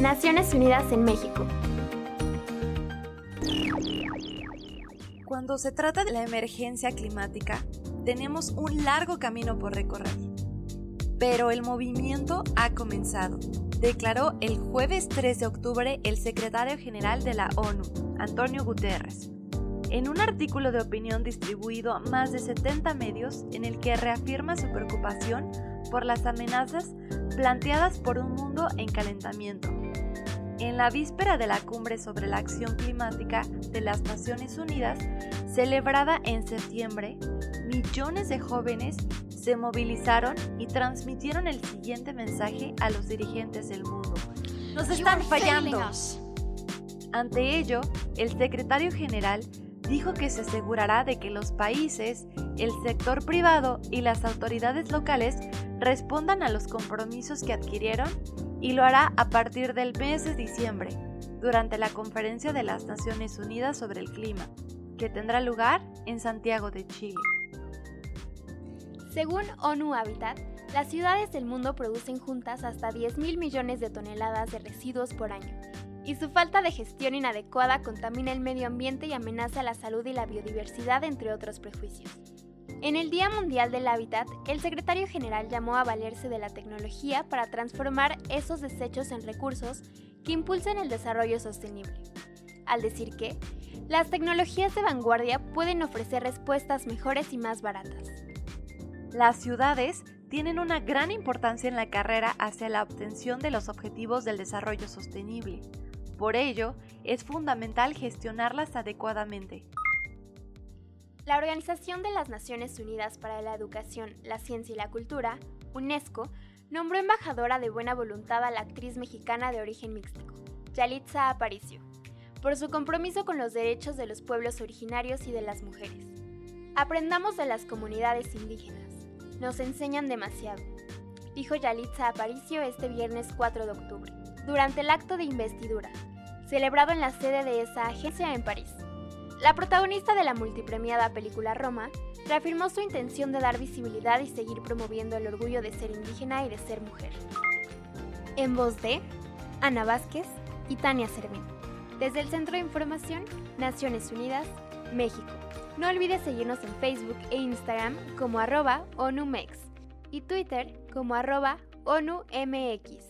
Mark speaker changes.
Speaker 1: Naciones Unidas en México.
Speaker 2: Cuando se trata de la emergencia climática, tenemos un largo camino por recorrer. Pero el movimiento ha comenzado, declaró el jueves 3 de octubre el secretario general de la ONU, Antonio Guterres, en un artículo de opinión distribuido a más de 70 medios en el que reafirma su preocupación por las amenazas planteadas por un mundo en calentamiento. En la víspera de la cumbre sobre la acción climática de las Naciones Unidas, celebrada en septiembre, millones de jóvenes se movilizaron y transmitieron el siguiente mensaje a los dirigentes del mundo. Nos están fallando. Ante ello, el secretario general dijo que se asegurará de que los países, el sector privado y las autoridades locales respondan a los compromisos que adquirieron y lo hará a partir del mes de diciembre, durante la Conferencia de las Naciones Unidas sobre el Clima, que tendrá lugar en Santiago de Chile.
Speaker 1: Según ONU Habitat, las ciudades del mundo producen juntas hasta 10 mil millones de toneladas de residuos por año, y su falta de gestión inadecuada contamina el medio ambiente y amenaza la salud y la biodiversidad, entre otros prejuicios. En el Día Mundial del Hábitat, el secretario general llamó a valerse de la tecnología para transformar esos desechos en recursos que impulsen el desarrollo sostenible, al decir que las tecnologías de vanguardia pueden ofrecer respuestas mejores y más baratas.
Speaker 2: Las ciudades tienen una gran importancia en la carrera hacia la obtención de los objetivos del desarrollo sostenible. Por ello, es fundamental gestionarlas adecuadamente.
Speaker 1: La Organización de las Naciones Unidas para la Educación, la Ciencia y la Cultura, UNESCO, nombró embajadora de buena voluntad a la actriz mexicana de origen mixteco, Yalitza Aparicio, por su compromiso con los derechos de los pueblos originarios y de las mujeres. Aprendamos de las comunidades indígenas. Nos enseñan demasiado, dijo Yalitza Aparicio este viernes 4 de octubre, durante el acto de investidura, celebrado en la sede de esa agencia en París. La protagonista de la multipremiada película Roma reafirmó su intención de dar visibilidad y seguir promoviendo el orgullo de ser indígena y de ser mujer. En voz de Ana Vázquez y Tania Servín. Desde el Centro de Información, Naciones Unidas, México. No olvides seguirnos en Facebook e Instagram como arroba ONUMEX y Twitter como arroba ONUMX.